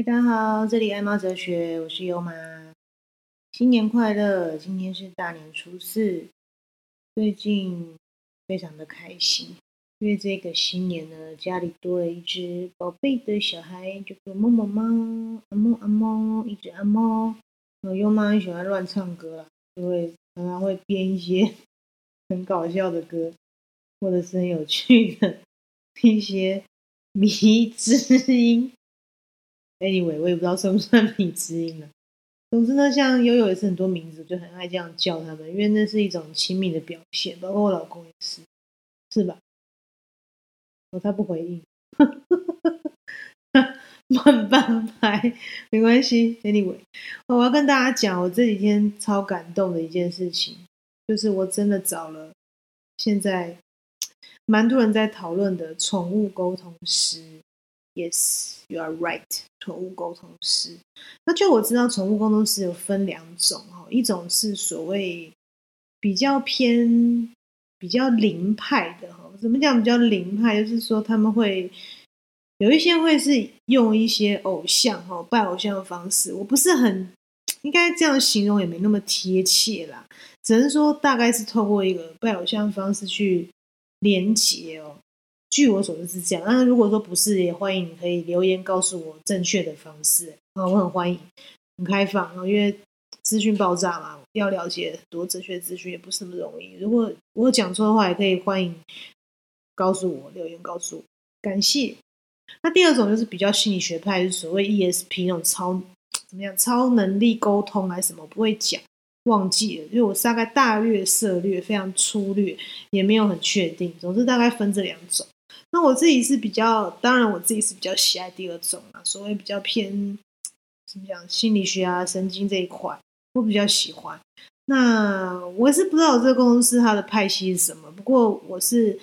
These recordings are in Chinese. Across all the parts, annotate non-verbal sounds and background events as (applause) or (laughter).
大家好，这里爱猫哲学，我是优妈。新年快乐！今天是大年初四，最近非常的开心，因为这个新年呢，家里多了一只宝贝的小孩，叫做摸摸猫，阿猫阿猫，一只阿猫。我优妈很喜欢乱唱歌啦，就会常常会编一些 (laughs) 很搞笑的歌，或者是很有趣的 (laughs) 一些迷之音。Anyway，我也不知道算不算迷之音了。总之呢，像悠悠也是很多名字，就很爱这样叫他们，因为那是一种亲密的表现。包括我老公也是，是吧？哦，他不回应，(laughs) 慢半拍，没关系。Anyway，我要跟大家讲，我这几天超感动的一件事情，就是我真的找了现在蛮多人在讨论的宠物沟通师。Yes, you are right. 宠物沟通师，那就我知道，宠物沟通师有分两种哈，一种是所谓比较偏比较灵派的哈，怎么讲比较灵派？就是说他们会有一些会是用一些偶像哈，拜偶像的方式，我不是很应该这样形容，也没那么贴切啦，只能说大概是透过一个拜偶像的方式去连接哦。据我所知是这样，那如果说不是，也欢迎你可以留言告诉我正确的方式啊，我很欢迎，很开放啊，因为资讯爆炸嘛，要了解很多正确资讯也不是那么容易。如果我讲错的话，也可以欢迎告诉我留言告诉我，感谢。那第二种就是比较心理学派，是所谓 ESP 那种超怎么样超能力沟通还什么，不会讲，忘记了，因为我大概大略涉略，非常粗略，也没有很确定。总之大概分这两种。那我自己是比较，当然我自己是比较喜爱第二种啊，所谓比较偏怎么讲心理学啊、神经这一块，我比较喜欢。那我是不知道这个公司它的派系是什么，不过我是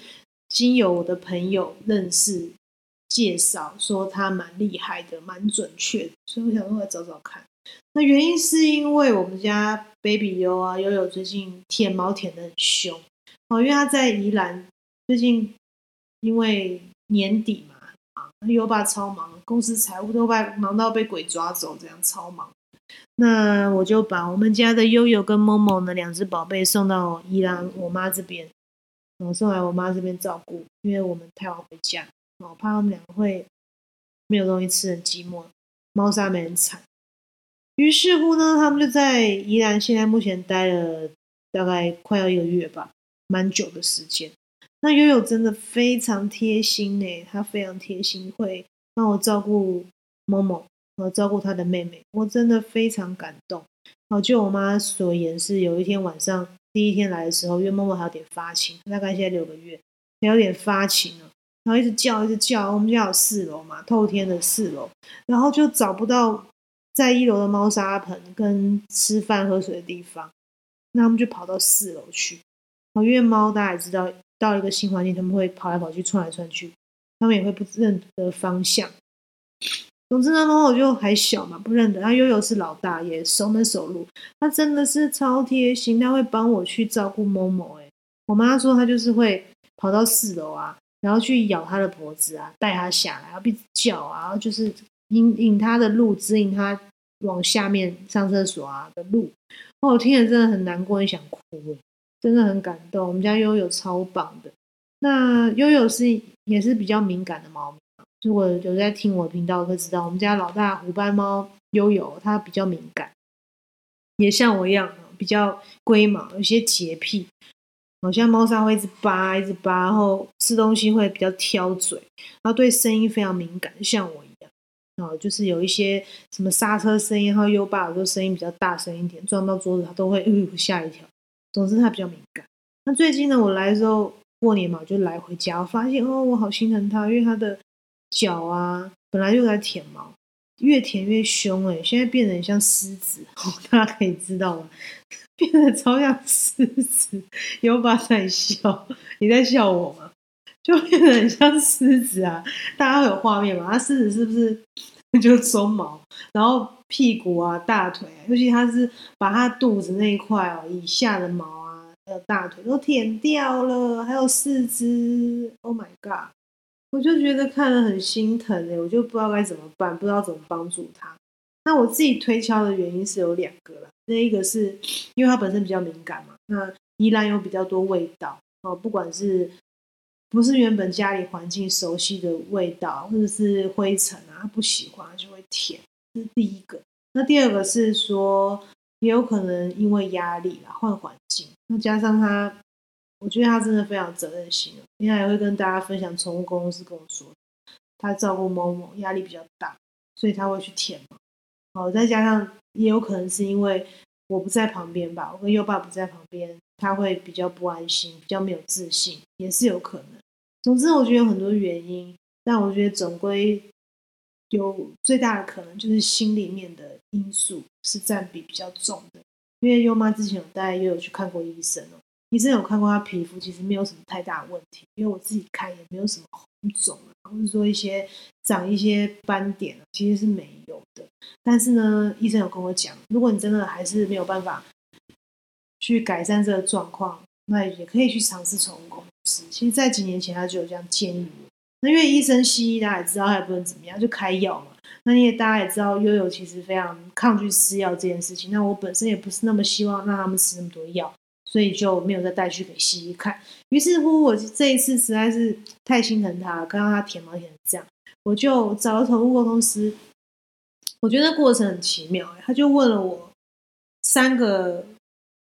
经由我的朋友认识介绍，说他蛮厉害的，蛮准确，所以我想说来找找看。那原因是因为我们家 baby 优啊，悠悠最近舔毛舔的很凶哦，因为他在宜兰最近。因为年底嘛，啊，优爸超忙，公司财务都快忙到被鬼抓走，这样超忙。那我就把我们家的悠悠跟某某的两只宝贝送到宜兰我妈这边，我送来我妈这边照顾，因为我们太晚回家，我怕他们两个会没有东西吃，很寂寞，猫砂没人铲。于是乎呢，他们就在宜兰，现在目前待了大概快要一个月吧，蛮久的时间。那悠悠真的非常贴心呢，他非常贴心，会帮我照顾某某，和照顾他的妹妹，我真的非常感动。好，就我妈所言是，有一天晚上第一天来的时候，因为某某还有点发情，大概现在六个月，还有点发情了，然后一直叫，一直叫。我们家有四楼嘛，透天的四楼，然后就找不到在一楼的猫砂盆跟吃饭喝水的地方，那他们就跑到四楼去。因为猫大家也知道。到一个新环境，他们会跑来跑去、窜来窜去，他们也会不认得方向。总之呢，猫猫就还小嘛，不认得。然后悠悠是老大，也熟门熟路。他真的是超贴心，他会帮我去照顾某某。哎，我妈说他就是会跑到四楼啊，然后去咬他的脖子啊，带他下来，然后一直叫啊，就是引引他的路，指引他往下面上厕所啊的路。哦，我听着真的很难过，很想哭。真的很感动，我们家悠悠超棒的。那悠悠是也是比较敏感的猫咪，如果有在听我频道，会知道我们家老大虎斑猫悠悠，它比较敏感，也像我一样比较龟毛，有些洁癖，好像猫砂会一直扒，一直扒，然后吃东西会比较挑嘴，然后对声音非常敏感，像我一样。哦，就是有一些什么刹车声音，然后优爸有时候声音比较大声一点，撞到桌子它都会嗯吓一跳。总之，他比较敏感。那最近呢，我来的时候过年嘛，就来回家，我发现哦，我好心疼他，因为他的脚啊，本来就在舔毛，越舔越凶哎，现在变得很像狮子，大家可以知道吗？变得超像狮子，有把在笑，你在笑我吗？就变得很像狮子啊！大家会有画面吗？他狮子是不是 (laughs) 就是鬃毛，然后？屁股啊，大腿，啊尤其他是把他肚子那一块哦以下的毛啊，还有大腿都舔掉了，还有四肢，Oh my god！我就觉得看了很心疼哎，我就不知道该怎么办，不知道怎么帮助他。那我自己推敲的原因是有两个了，那一个是因为他本身比较敏感嘛，那宜兰有比较多味道哦，不管是不是原本家里环境熟悉的味道，或者是灰尘啊，他不喜欢就会舔，这是第一个。那第二个是说，也有可能因为压力啦，换环境，那加上他，我觉得他真的非常责任心，应该也会跟大家分享。宠物公司跟我说，他照顾某某压力比较大，所以他会去舔嘛。哦，再加上也有可能是因为我不在旁边吧，我跟优爸不在旁边，他会比较不安心，比较没有自信，也是有可能。总之，我觉得有很多原因，但我觉得总归有最大的可能就是心里面的因素是占比比较重的。因为优妈之前有带悠悠去看过医生哦，医生有看过他皮肤，其实没有什么太大的问题。因为我自己看也没有什么红肿啊，或者说一些长一些斑点啊其实是没有的。但是呢，医生有跟我讲，如果你真的还是没有办法去改善这个状况，那也可以去尝试宠物公司。其实，在几年前他就有这样建议我。那因为医生西医大家也知道，他也不能怎么样，就开药嘛。那因为大家也知道，悠悠其实非常抗拒吃药这件事情。那我本身也不是那么希望让他们吃那么多药，所以就没有再带去给西医看。于是乎，我这一次实在是太心疼他，看到他舔毛舔成这样，我就找了宠物公司。我觉得过程很奇妙，他就问了我三个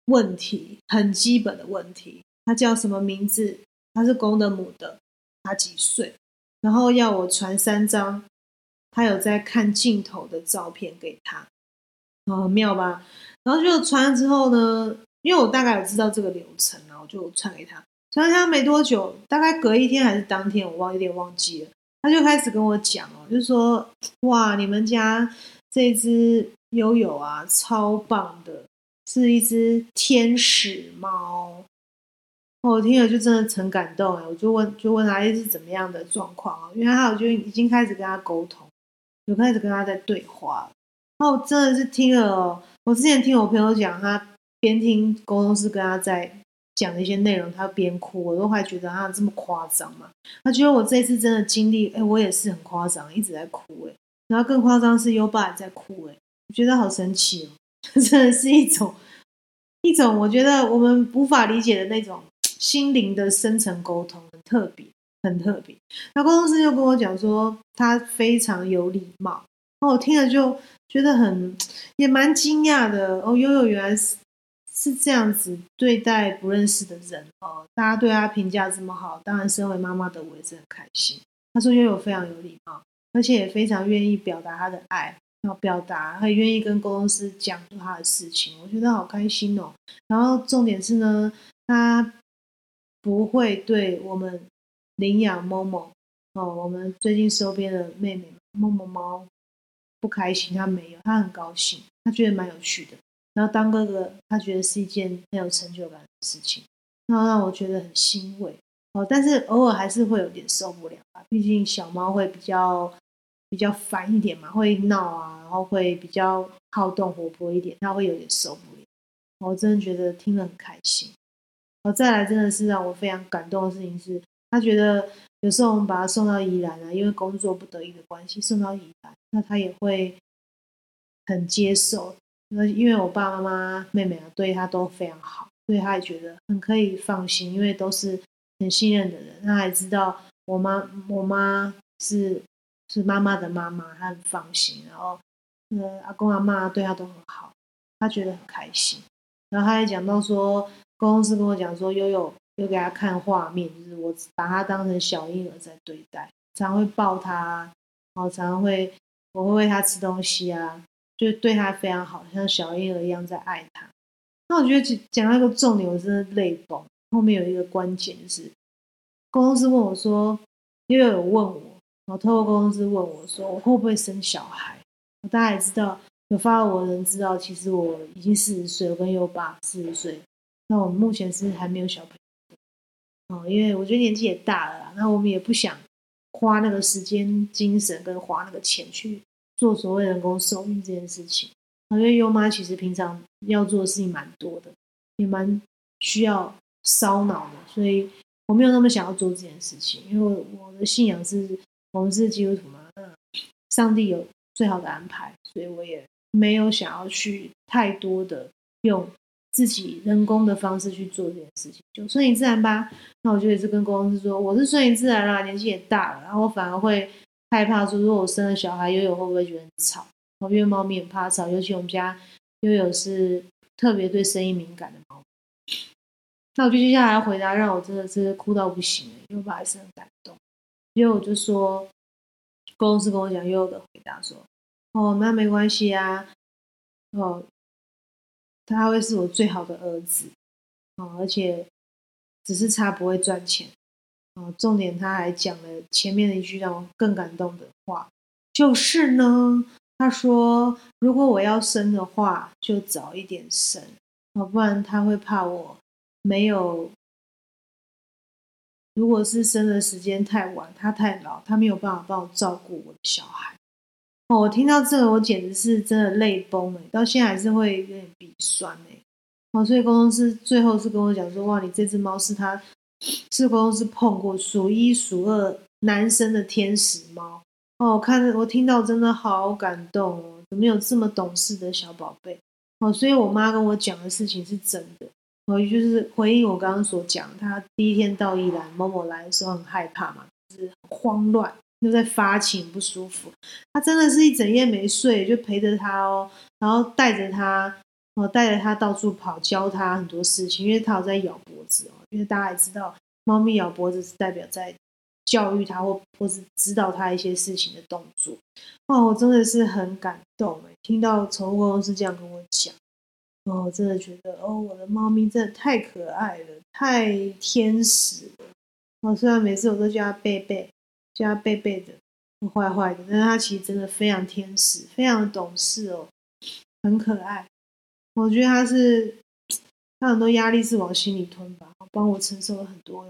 问题，很基本的问题。他叫什么名字？他是公的母的？他几岁？然后要我传三张他有在看镜头的照片给他，很妙吧？然后就传了之后呢，因为我大概有知道这个流程，然后就传给他。传给他没多久，大概隔一天还是当天，我忘有点忘记了。他就开始跟我讲哦，就说哇，你们家这只悠悠啊，超棒的，是一只天使猫。我听了就真的很感动哎，我就问，就问他是怎么样的状况啊？因为他我就已经开始跟他沟通，有开始跟他在对话。然后真的是听了，我之前听我朋友讲，他边听沟通师跟他在。讲的一些内容，他边哭，我都还觉得他这么夸张嘛？他觉得我这次真的经历，哎，我也是很夸张，一直在哭，哎，然后更夸张是优爸也在哭，哎，我觉得好神奇哦，(laughs) 真的是一种一种我觉得我们无法理解的那种心灵的深层沟通，很特别，很特别。那沟通师就跟我讲说，他非常有礼貌，然后我听了就觉得很也蛮惊讶的哦，悠悠原来是。是这样子对待不认识的人哦，大家对他评价这么好，当然身为妈妈的我也是很开心。他说悠悠非常有礼貌，而且也非常愿意表达他的爱，要表达，他愿意跟公司讲述他的事情，我觉得好开心哦。然后重点是呢，他不会对我们领养某某哦，我们最近收编的妹妹某某猫不开心，他没有，他很高兴，他觉得蛮有趣的。然后当哥哥，他觉得是一件很有成就感的事情，然后让我觉得很欣慰哦。但是偶尔还是会有点受不了吧，毕竟小猫会比较比较烦一点嘛，会闹啊，然后会比较好动活泼一点，他会有点受不了。我真的觉得听了很开心。哦，再来真的是让我非常感动的事情是，他觉得有时候我们把他送到宜兰啊，因为工作不得已的关系送到宜兰，那他也会很接受。那因为我爸爸妈妈、妹妹啊，对他都非常好，所以他也觉得很可以放心，因为都是很信任的人。他还知道我妈，我妈是是妈妈的妈妈，他很放心。然后，呃，阿公阿妈对他都很好，他觉得很开心。然后他还讲到说，公司跟我讲说，悠悠又给他看画面，就是我把他当成小婴儿在对待，常会抱他，然后常会我会喂他吃东西啊。就对他非常好，像小婴儿一样在爱他。那我觉得讲到一个重点，我真的泪崩。后面有一个关键是，公司问我说，因为有问我，然后透过公司问我说，我会不会生小孩？大家也知道，有发我的人知道，其实我已经四十岁，我跟优爸四十岁。那我们目前是还没有小朋友。哦，因为我觉得年纪也大了啦，那我们也不想花那个时间、精神跟花那个钱去。做所谓人工受孕这件事情，因为优妈其实平常要做的事情蛮多的，也蛮需要烧脑的，所以我没有那么想要做这件事情，因为我的信仰是我们是基督徒嘛，那上帝有最好的安排，所以我也没有想要去太多的用自己人工的方式去做这件事情，就顺其自然吧。那我就也是跟公司说，我是顺其自然啦，年纪也大了，然后我反而会害怕说，如果我生了小孩，悠悠会不会觉得很吵？因为猫咪很怕吵，尤其我们家悠悠是特别对声音敏感的猫。那我就接下来回答，让我真的是哭到不行，因为我还是很感动。因为我就说，公司跟我讲悠悠的回答说：“哦，那没关系啊，哦，他会是我最好的儿子，哦，而且只是他不会赚钱，哦，重点他还讲了前面的一句让我更感动的话，就是呢，他说如果我要生的话，就早一点生，哦，不然他会怕我。”没有，如果是生的时间太晚，他太老，他没有办法帮我照顾我的小孩。哦，我听到这个，我简直是真的泪崩了，到现在还是会有点鼻酸哎。哦，所以公司最后是跟我讲说，哇，你这只猫是他，是公司碰过数一数二男生的天使猫。哦，我看我听到真的好感动哦，怎么有这么懂事的小宝贝？哦，所以我妈跟我讲的事情是真的。我就是回应我刚刚所讲，他第一天到一兰某某来的时候很害怕嘛，就是很慌乱，又在发情不舒服。他真的是一整夜没睡，就陪着他哦，然后带着他，我带着他到处跑，教他很多事情，因为他有在咬脖子哦。因为大家也知道，猫咪咬脖子是代表在教育它或或是指导它一些事情的动作。哇，我真的是很感动哎，听到宠物公司这样跟我讲。哦，真的觉得哦，我的猫咪真的太可爱了，太天使了。哦，虽然每次我都叫它贝贝，叫它贝贝的，坏坏的，但是它其实真的非常天使，非常懂事哦，很可爱。我觉得他是，他很多压力是往心里吞吧，帮我承受了很多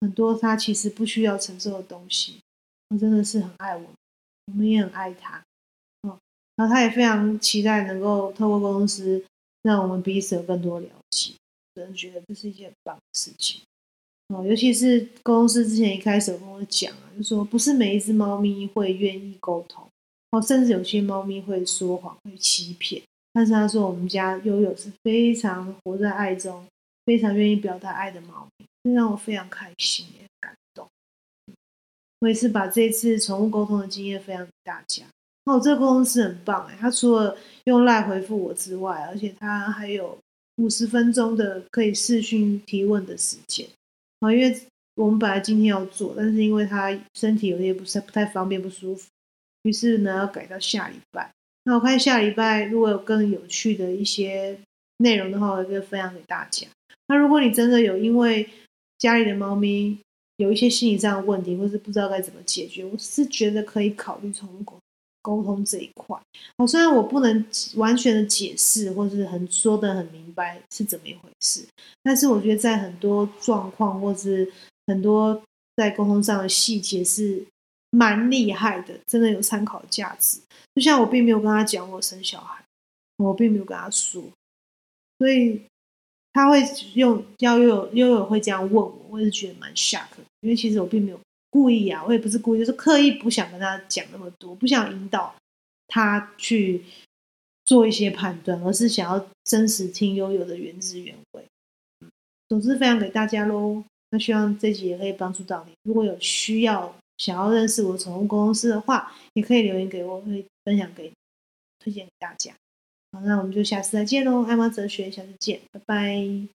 很多他其实不需要承受的东西。他真的是很爱我，我们也很爱他。哦，然后他也非常期待能够透过公司。让我们彼此有更多了解，个人觉得这是一件很棒的事情哦。尤其是公司之前一开始跟我讲啊，就说不是每一只猫咪会愿意沟通哦，甚至有些猫咪会说谎、会欺骗。但是他说我们家悠悠是非常活在爱中、非常愿意表达爱的猫咪，这让我非常开心也感动。我也是把这次宠物沟通的经验分享给大家。哦，这个公司很棒哎！他除了用赖回复我之外，而且他还有五十分钟的可以视讯提问的时间啊。因为我们本来今天要做，但是因为他身体有些不是不太方便、不舒服，于是呢要改到下礼拜。那我看下礼拜如果有更有趣的一些内容的话，我可以分享给大家。那如果你真的有因为家里的猫咪有一些心理上的问题，或是不知道该怎么解决，我是觉得可以考虑宠物狗。沟通这一块，哦，虽然我不能完全的解释，或是很说的很明白是怎么一回事，但是我觉得在很多状况，或是很多在沟通上的细节是蛮厉害的，真的有参考价值。就像我并没有跟他讲我生小孩，我并没有跟他说，所以他会用要悠悠悠悠会这样问我，我也是觉得蛮吓客，因为其实我并没有。故意啊，我也不是故意，就是刻意不想跟他讲那么多，不想引导他去做一些判断，而是想要真实听悠悠的原汁原味。总之，分享给大家喽。那希望这集也可以帮助到你。如果有需要想要认识我宠物公司的话，也可以留言给我，会分享给推荐给大家。好，那我们就下次再见喽，爱猫哲学，下次见，拜拜。